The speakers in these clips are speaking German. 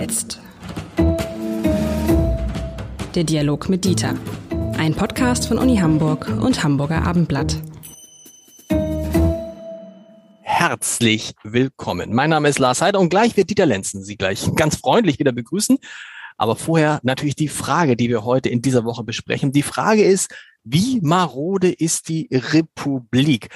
jetzt? Der Dialog mit Dieter. Ein Podcast von Uni Hamburg und Hamburger Abendblatt. Herzlich willkommen. Mein Name ist Lars Heider und gleich wird Dieter Lenzen Sie gleich ganz freundlich wieder begrüßen. Aber vorher natürlich die Frage, die wir heute in dieser Woche besprechen. Die Frage ist, wie marode ist die Republik?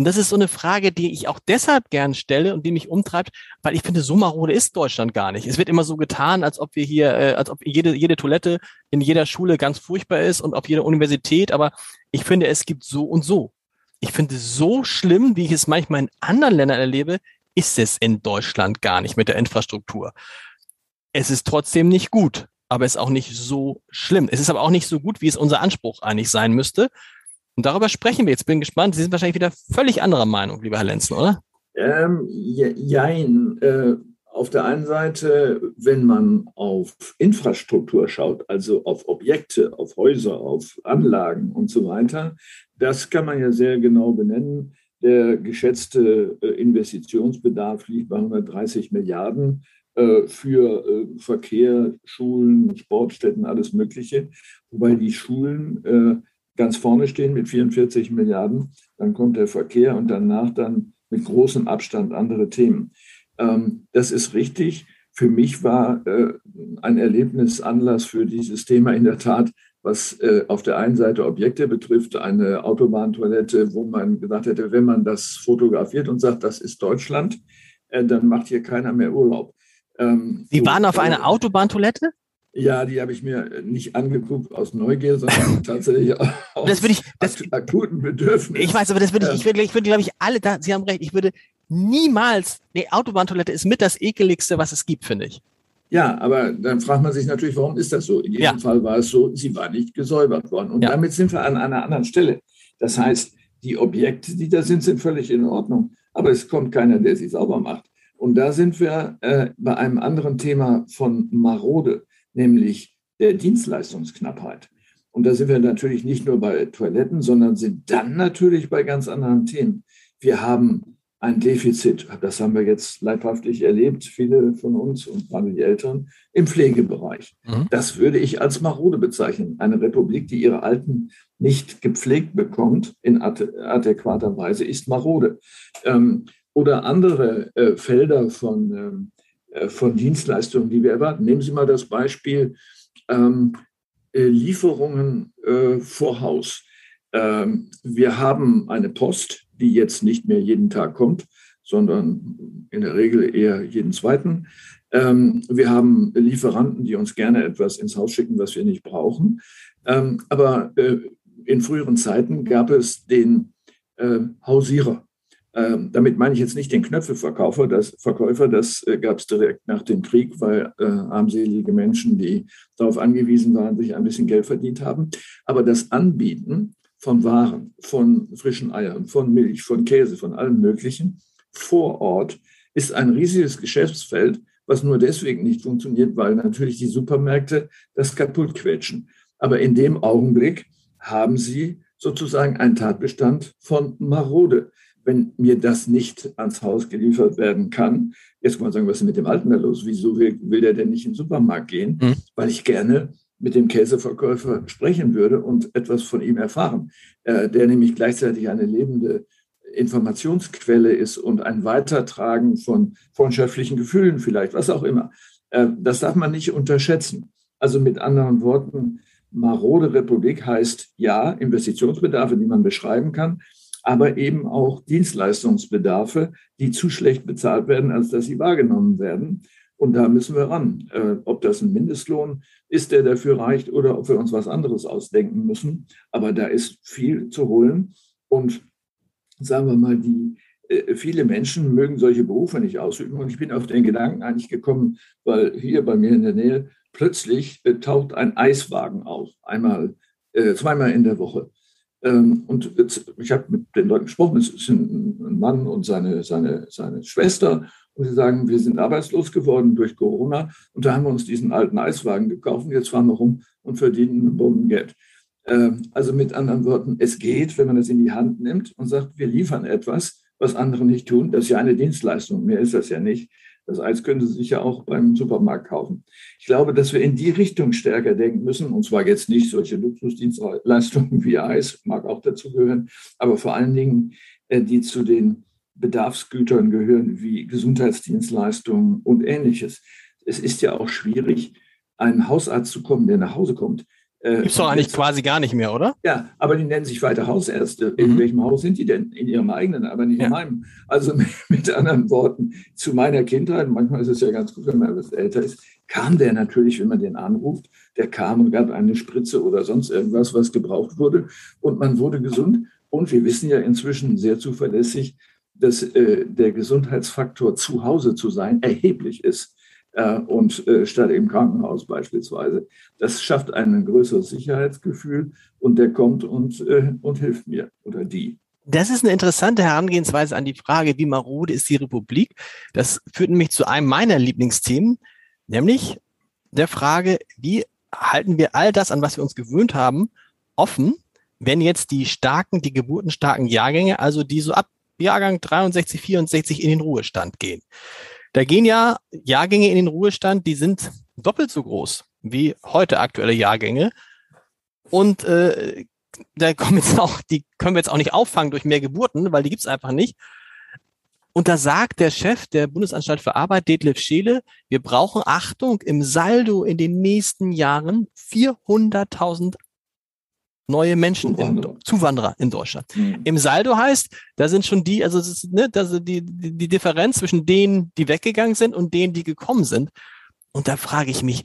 Und das ist so eine Frage, die ich auch deshalb gern stelle und die mich umtreibt, weil ich finde, so marode ist Deutschland gar nicht. Es wird immer so getan, als ob wir hier, äh, als ob jede, jede Toilette in jeder Schule ganz furchtbar ist und auf jeder Universität. Aber ich finde, es gibt so und so. Ich finde, so schlimm, wie ich es manchmal in anderen Ländern erlebe, ist es in Deutschland gar nicht mit der Infrastruktur. Es ist trotzdem nicht gut, aber es ist auch nicht so schlimm. Es ist aber auch nicht so gut, wie es unser Anspruch eigentlich sein müsste. Und darüber sprechen wir jetzt. Bin gespannt. Sie sind wahrscheinlich wieder völlig anderer Meinung, lieber Herr Lenzen, oder? Ähm, jein. Äh, auf der einen Seite, wenn man auf Infrastruktur schaut, also auf Objekte, auf Häuser, auf Anlagen und so weiter, das kann man ja sehr genau benennen. Der geschätzte äh, Investitionsbedarf liegt bei 130 Milliarden äh, für äh, Verkehr, Schulen, Sportstätten, alles Mögliche. Wobei die Schulen ganz vorne stehen mit 44 Milliarden. Dann kommt der Verkehr und danach dann mit großem Abstand andere Themen. Ähm, das ist richtig. Für mich war äh, ein Erlebnis Anlass für dieses Thema in der Tat, was äh, auf der einen Seite Objekte betrifft, eine Autobahntoilette, wo man gesagt hätte, wenn man das fotografiert und sagt, das ist Deutschland, äh, dann macht hier keiner mehr Urlaub. Ähm, Sie waren auf einer Autobahntoilette? Ja, die habe ich mir nicht angeguckt aus Neugier, sondern tatsächlich aus das würde ich, das, akuten Bedürfnis. Ich weiß, aber das würde ich, ich würde, ich würde, glaube ich, alle da, Sie haben recht, ich würde niemals, die Autobahntoilette ist mit das ekeligste, was es gibt, finde ich. Ja, aber dann fragt man sich natürlich, warum ist das so? In jedem ja. Fall war es so, sie war nicht gesäubert worden. Und ja. damit sind wir an einer anderen Stelle. Das heißt, die Objekte, die da sind, sind völlig in Ordnung. Aber es kommt keiner, der sie sauber macht. Und da sind wir äh, bei einem anderen Thema von Marode nämlich der Dienstleistungsknappheit. Und da sind wir natürlich nicht nur bei Toiletten, sondern sind dann natürlich bei ganz anderen Themen. Wir haben ein Defizit, das haben wir jetzt leibhaftig erlebt, viele von uns und gerade die Eltern, im Pflegebereich. Mhm. Das würde ich als marode bezeichnen. Eine Republik, die ihre Alten nicht gepflegt bekommt in adäquater Weise, ist marode. Ähm, oder andere äh, Felder von ähm, äh, von Dienstleistungen, die wir erwarten. Nehmen Sie mal das Beispiel ähm, äh, Lieferungen äh, vor Haus. Ähm, wir haben eine Post, die jetzt nicht mehr jeden Tag kommt, sondern in der Regel eher jeden zweiten. Ähm, wir haben Lieferanten, die uns gerne etwas ins Haus schicken, was wir nicht brauchen. Ähm, aber äh, in früheren Zeiten gab es den äh, Hausierer. Ähm, damit meine ich jetzt nicht den Knöpfelverkäufer, das Verkäufer, das äh, gab es direkt nach dem Krieg, weil äh, armselige Menschen, die darauf angewiesen waren, sich ein bisschen Geld verdient haben. Aber das Anbieten von Waren, von frischen Eiern, von Milch, von Käse, von allem Möglichen vor Ort ist ein riesiges Geschäftsfeld, was nur deswegen nicht funktioniert, weil natürlich die Supermärkte das kaputt quetschen. Aber in dem Augenblick haben sie sozusagen einen Tatbestand von Marode wenn mir das nicht ans Haus geliefert werden kann, jetzt kann man sagen, was ist mit dem Alten da los? Wieso will, will der denn nicht in den Supermarkt gehen? Mhm. Weil ich gerne mit dem Käseverkäufer sprechen würde und etwas von ihm erfahren, äh, der nämlich gleichzeitig eine lebende Informationsquelle ist und ein Weitertragen von freundschaftlichen Gefühlen vielleicht, was auch immer. Äh, das darf man nicht unterschätzen. Also mit anderen Worten, marode Republik heißt ja Investitionsbedarfe, die man beschreiben kann, aber eben auch Dienstleistungsbedarfe, die zu schlecht bezahlt werden, als dass sie wahrgenommen werden. Und da müssen wir ran. Äh, ob das ein Mindestlohn ist, der dafür reicht, oder ob wir uns was anderes ausdenken müssen. Aber da ist viel zu holen. Und sagen wir mal, die, äh, viele Menschen mögen solche Berufe nicht ausüben. Und ich bin auf den Gedanken eigentlich gekommen, weil hier bei mir in der Nähe plötzlich äh, taucht ein Eiswagen auf. Einmal, äh, zweimal in der Woche. Ähm, und ich habe mit den Leuten gesprochen, es sind ein Mann und seine, seine, seine Schwester. Und sie sagen, wir sind arbeitslos geworden durch Corona. Und da haben wir uns diesen alten Eiswagen gekauft. Jetzt fahren wir rum und verdienen Bombengeld. Ähm, also mit anderen Worten, es geht, wenn man es in die Hand nimmt und sagt, wir liefern etwas, was andere nicht tun. Das ist ja eine Dienstleistung. Mehr ist das ja nicht. Das Eis können Sie sich ja auch beim Supermarkt kaufen. Ich glaube, dass wir in die Richtung stärker denken müssen, und zwar jetzt nicht solche Luxusdienstleistungen wie Eis, mag auch dazu gehören, aber vor allen Dingen, äh, die zu den Bedarfsgütern gehören, wie Gesundheitsdienstleistungen und ähnliches. Es ist ja auch schwierig, einen Hausarzt zu kommen, der nach Hause kommt. Äh, Gibt es doch eigentlich quasi gar nicht mehr, oder? Ja, aber die nennen sich weiter Hausärzte. In mhm. welchem Haus sind die denn? In ihrem eigenen, aber nicht ja. in meinem. Also mit, mit, anderen Worten, zu meiner Kindheit, manchmal ist es ja ganz gut, wenn man etwas älter ist, kam der natürlich, wenn man den anruft, der kam und gab eine Spritze oder sonst irgendwas, was gebraucht wurde und man wurde gesund. Und wir wissen ja inzwischen sehr zuverlässig, dass äh, der Gesundheitsfaktor zu Hause zu sein erheblich ist äh, und äh, statt im Krankenhaus beispielsweise. Das schafft ein größeres Sicherheitsgefühl und der kommt und, äh, und hilft mir oder die. Das ist eine interessante Herangehensweise an die Frage, wie marode ist die Republik. Das führt nämlich zu einem meiner Lieblingsthemen, nämlich der Frage, wie halten wir all das, an was wir uns gewöhnt haben, offen, wenn jetzt die starken, die geburtenstarken Jahrgänge, also die so ab Jahrgang 63, 64 in den Ruhestand gehen. Da gehen ja Jahrgänge in den Ruhestand, die sind doppelt so groß wie heute aktuelle Jahrgänge. Und äh, da kommen jetzt auch, die können wir jetzt auch nicht auffangen durch mehr Geburten, weil die gibt's einfach nicht. Und da sagt der Chef der Bundesanstalt für Arbeit, Detlef Scheele, wir brauchen Achtung im Saldo in den nächsten Jahren 400.000 neue Menschen, Zuwanderer in, Zuwanderer in Deutschland. Mhm. Im Saldo heißt, da sind schon die, also das ist, ne, das die, die, die Differenz zwischen denen, die weggegangen sind und denen, die gekommen sind. Und da frage ich mich,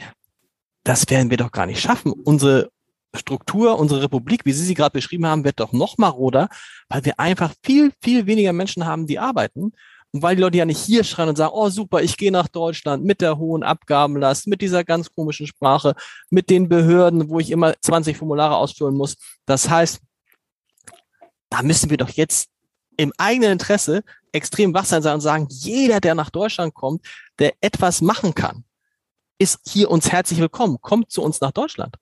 das werden wir doch gar nicht schaffen. Unsere Struktur, unsere Republik, wie Sie sie gerade beschrieben haben, wird doch noch maroder, weil wir einfach viel, viel weniger Menschen haben, die arbeiten. Und weil die Leute ja nicht hier schreien und sagen, oh super, ich gehe nach Deutschland mit der hohen Abgabenlast, mit dieser ganz komischen Sprache, mit den Behörden, wo ich immer 20 Formulare ausfüllen muss. Das heißt, da müssen wir doch jetzt im eigenen Interesse extrem wachsam sein und sagen, jeder, der nach Deutschland kommt, der etwas machen kann, ist hier uns herzlich willkommen, kommt zu uns nach Deutschland.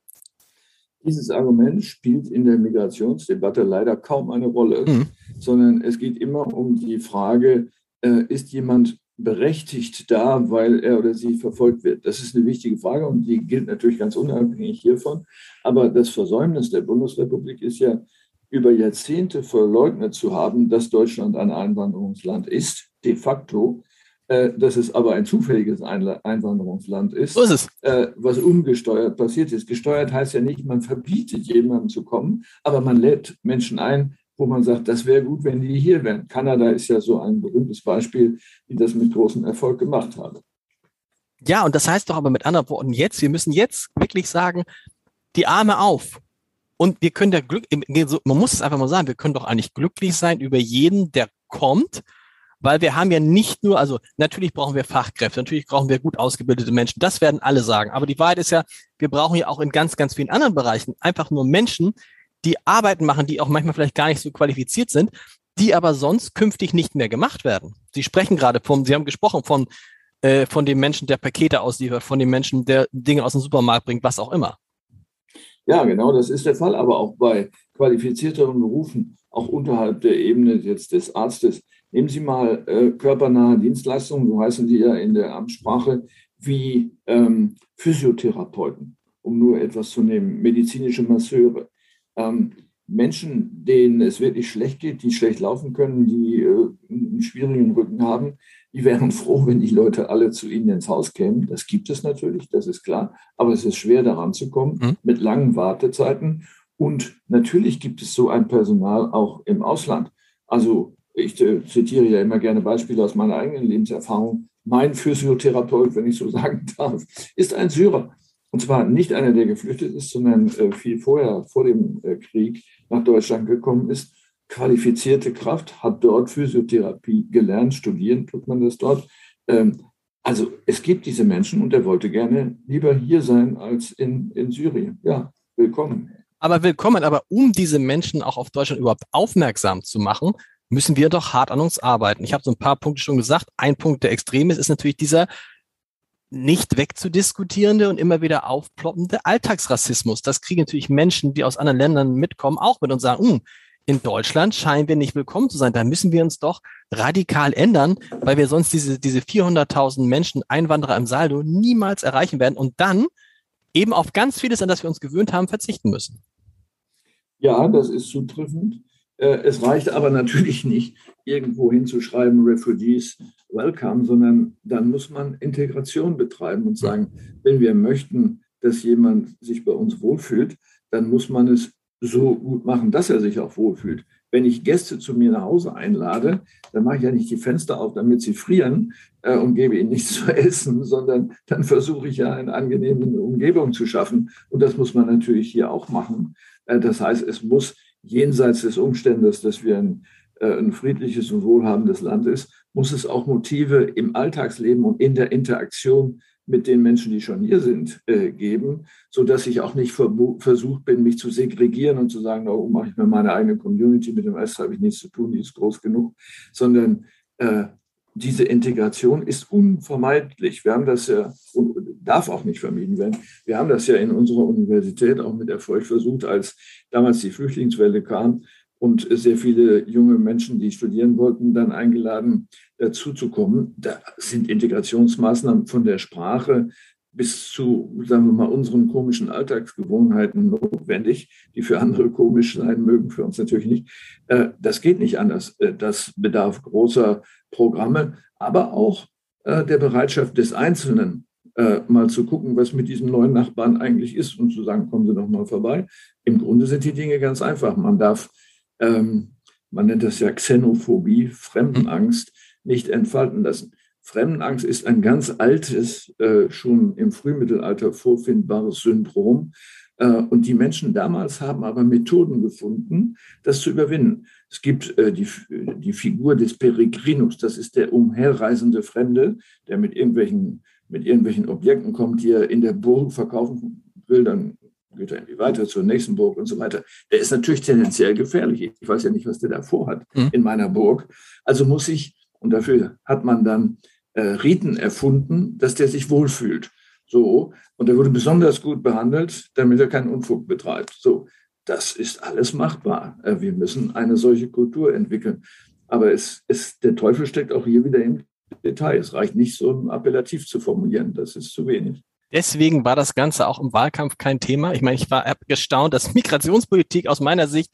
Dieses Argument spielt in der Migrationsdebatte leider kaum eine Rolle, mhm. sondern es geht immer um die Frage, äh, ist jemand berechtigt da, weil er oder sie verfolgt wird? Das ist eine wichtige Frage und die gilt natürlich ganz unabhängig hiervon. Aber das Versäumnis der Bundesrepublik ist ja über Jahrzehnte verleugnet zu haben, dass Deutschland ein Einwanderungsland ist, de facto, äh, dass es aber ein zufälliges Einwanderungsland ist, so ist es. Äh, was ungesteuert passiert ist. Gesteuert heißt ja nicht, man verbietet jemandem zu kommen, aber man lädt Menschen ein, wo man sagt, das wäre gut, wenn die hier wären. Kanada ist ja so ein berühmtes Beispiel, die das mit großem Erfolg gemacht haben. Ja, und das heißt doch aber mit anderen Worten jetzt, wir müssen jetzt wirklich sagen, die Arme auf. Und wir können da Glück, man muss es einfach mal sagen, wir können doch eigentlich glücklich sein über jeden, der kommt, weil wir haben ja nicht nur, also natürlich brauchen wir Fachkräfte, natürlich brauchen wir gut ausgebildete Menschen, das werden alle sagen. Aber die Wahrheit ist ja, wir brauchen ja auch in ganz, ganz vielen anderen Bereichen einfach nur Menschen, die Arbeiten machen, die auch manchmal vielleicht gar nicht so qualifiziert sind, die aber sonst künftig nicht mehr gemacht werden. Sie sprechen gerade vom, Sie haben gesprochen von, äh, von dem Menschen, der Pakete ausliefert, von dem Menschen, der Dinge aus dem Supermarkt bringt, was auch immer. Ja, genau, das ist der Fall, aber auch bei qualifizierteren Berufen, auch unterhalb der Ebene jetzt des Arztes. Nehmen Sie mal äh, körpernahe Dienstleistungen, so heißen die ja in der Amtssprache, wie ähm, Physiotherapeuten, um nur etwas zu nehmen, medizinische Masseure ähm, Menschen, denen es wirklich schlecht geht, die schlecht laufen können, die äh, einen schwierigen Rücken haben, die wären froh, wenn die Leute alle zu ihnen ins Haus kämen. Das gibt es natürlich, das ist klar. Aber es ist schwer, daran zu kommen mhm. mit langen Wartezeiten. Und natürlich gibt es so ein Personal auch im Ausland. Also ich äh, zitiere ja immer gerne Beispiele aus meiner eigenen Lebenserfahrung. Mein Physiotherapeut, wenn ich so sagen darf, ist ein Syrer. Und zwar nicht einer, der geflüchtet ist, sondern äh, viel vorher, vor dem äh, Krieg nach Deutschland gekommen ist. Qualifizierte Kraft, hat dort Physiotherapie gelernt, studieren tut man das dort. Ähm, also es gibt diese Menschen und er wollte gerne lieber hier sein als in, in Syrien. Ja, willkommen. Aber willkommen, aber um diese Menschen auch auf Deutschland überhaupt aufmerksam zu machen, müssen wir doch hart an uns arbeiten. Ich habe so ein paar Punkte schon gesagt. Ein Punkt, der extrem ist, ist natürlich dieser nicht wegzudiskutierende und immer wieder aufploppende Alltagsrassismus. Das kriegen natürlich Menschen, die aus anderen Ländern mitkommen, auch mit und sagen, hm, in Deutschland scheinen wir nicht willkommen zu sein. Da müssen wir uns doch radikal ändern, weil wir sonst diese, diese 400.000 Menschen, Einwanderer im Saldo niemals erreichen werden und dann eben auf ganz vieles, an das wir uns gewöhnt haben, verzichten müssen. Ja, das ist zutreffend. Äh, es reicht aber natürlich nicht, irgendwo hinzuschreiben, Refugees welcome, sondern dann muss man Integration betreiben und sagen, wenn wir möchten, dass jemand sich bei uns wohlfühlt, dann muss man es so gut machen, dass er sich auch wohlfühlt. Wenn ich Gäste zu mir nach Hause einlade, dann mache ich ja nicht die Fenster auf, damit sie frieren äh, und gebe ihnen nichts zu essen, sondern dann versuche ich ja eine angenehme Umgebung zu schaffen. Und das muss man natürlich hier auch machen. Äh, das heißt, es muss jenseits des Umstandes, dass wir ein, äh, ein friedliches und wohlhabendes Land ist, muss es auch Motive im Alltagsleben und in der Interaktion mit den Menschen, die schon hier sind, äh, geben, so dass ich auch nicht versucht bin, mich zu segregieren und zu sagen, oh, mache ich mir meine eigene Community, mit dem Rest habe ich nichts zu tun, die ist groß genug, sondern äh, diese Integration ist unvermeidlich. Wir haben das ja und darf auch nicht vermieden werden. Wir haben das ja in unserer Universität auch mit Erfolg versucht, als damals die Flüchtlingswelle kam und sehr viele junge Menschen, die studieren wollten, dann eingeladen, dazu zu kommen. Da sind Integrationsmaßnahmen von der Sprache bis zu, sagen wir mal, unseren komischen Alltagsgewohnheiten notwendig, die für andere komisch sein mögen, für uns natürlich nicht. Äh, das geht nicht anders. Äh, das bedarf großer Programme, aber auch äh, der Bereitschaft des Einzelnen, mal zu gucken, was mit diesem neuen Nachbarn eigentlich ist und zu sagen, kommen Sie doch mal vorbei. Im Grunde sind die Dinge ganz einfach. Man darf, ähm, man nennt das ja Xenophobie, Fremdenangst, nicht entfalten lassen. Fremdenangst ist ein ganz altes, äh, schon im Frühmittelalter vorfindbares Syndrom. Äh, und die Menschen damals haben aber Methoden gefunden, das zu überwinden. Es gibt äh, die, die Figur des Peregrinus, das ist der umherreisende Fremde, der mit irgendwelchen, mit irgendwelchen Objekten kommt, die er in der Burg verkaufen will, dann geht er irgendwie weiter zur nächsten Burg und so weiter. Der ist natürlich tendenziell gefährlich. Ich weiß ja nicht, was der da vorhat mhm. in meiner Burg. Also muss ich, und dafür hat man dann äh, Riten erfunden, dass der sich wohlfühlt. So, und er wurde besonders gut behandelt, damit er keinen Unfug betreibt. So, das ist alles machbar. Äh, wir müssen eine solche Kultur entwickeln. Aber es, es, der Teufel steckt auch hier wieder im Detail. Es reicht nicht, so ein Appellativ zu formulieren. Das ist zu wenig. Deswegen war das Ganze auch im Wahlkampf kein Thema. Ich meine, ich war gestaunt, dass Migrationspolitik aus meiner Sicht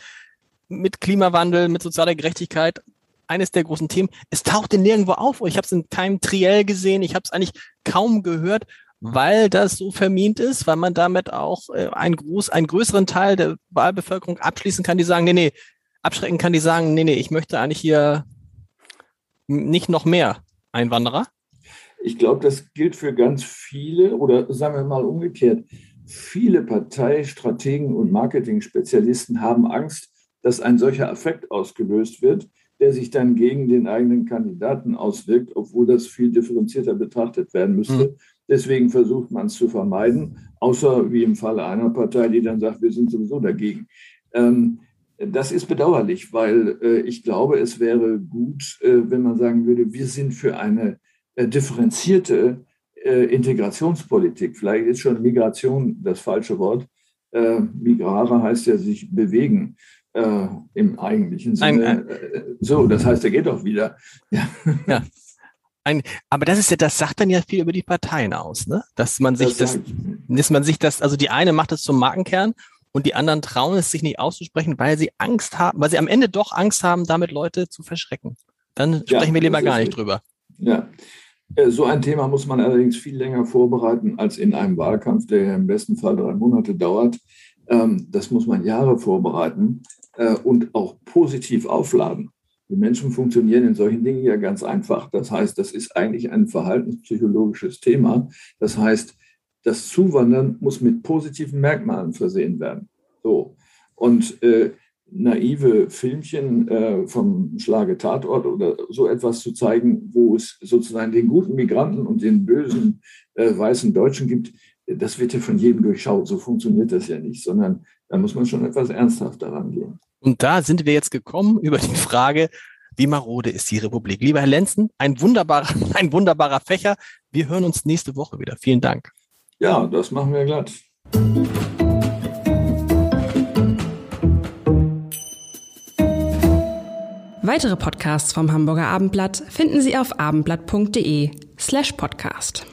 mit Klimawandel, mit sozialer Gerechtigkeit eines der großen Themen. Es tauchte nirgendwo auf. Ich habe es in keinem Triell gesehen. Ich habe es eigentlich kaum gehört, weil das so vermint ist, weil man damit auch äh, einen, groß, einen größeren Teil der Wahlbevölkerung abschließen kann, die sagen, nee, nee, abschrecken kann, die sagen, nee, nee, ich möchte eigentlich hier nicht noch mehr Einwanderer. Ich glaube, das gilt für ganz viele oder sagen wir mal umgekehrt. Viele Parteistrategen und Marketing-Spezialisten haben Angst, dass ein solcher Effekt ausgelöst wird, der sich dann gegen den eigenen Kandidaten auswirkt, obwohl das viel differenzierter betrachtet werden müsste. Mhm. Deswegen versucht man es zu vermeiden, außer wie im Falle einer Partei, die dann sagt, wir sind sowieso dagegen. Ähm, das ist bedauerlich, weil äh, ich glaube, es wäre gut, äh, wenn man sagen würde, wir sind für eine äh, differenzierte Integrationspolitik. Vielleicht ist schon Migration das falsche Wort. Migrare heißt ja sich bewegen im eigentlichen Sinne. Ein, ein, so, das heißt, er geht auch wieder. Ja. ja. Ein, aber das ist ja, das sagt dann ja viel über die Parteien aus, ne? Dass man sich das, das dass man sich das, also die eine macht es zum Markenkern und die anderen trauen es sich nicht auszusprechen, weil sie Angst haben, weil sie am Ende doch Angst haben, damit Leute zu verschrecken. Dann sprechen ja, wir lieber gar nicht drüber. Ja. Äh, so ein Thema muss man allerdings viel länger vorbereiten als in einem Wahlkampf, der im besten Fall drei Monate dauert. Ähm, das muss man Jahre vorbereiten äh, und auch positiv aufladen. Die Menschen funktionieren in solchen Dingen ja ganz einfach. Das heißt, das ist eigentlich ein verhaltenspsychologisches Thema. Das heißt, das Zuwandern muss mit positiven Merkmalen versehen werden. So. Und äh, naive Filmchen äh, vom Schlage Tatort oder so etwas zu zeigen, wo es sozusagen den guten Migranten und den bösen äh, weißen Deutschen gibt, das wird ja von jedem durchschaut. So funktioniert das ja nicht, sondern da muss man schon etwas ernsthafter rangehen. Und da sind wir jetzt gekommen über die Frage, wie marode ist die Republik? Lieber Herr Lenzen, ein wunderbarer, ein wunderbarer Fächer. Wir hören uns nächste Woche wieder. Vielen Dank. Ja, das machen wir glatt. Weitere Podcasts vom Hamburger Abendblatt finden Sie auf abendblatt.de slash podcast.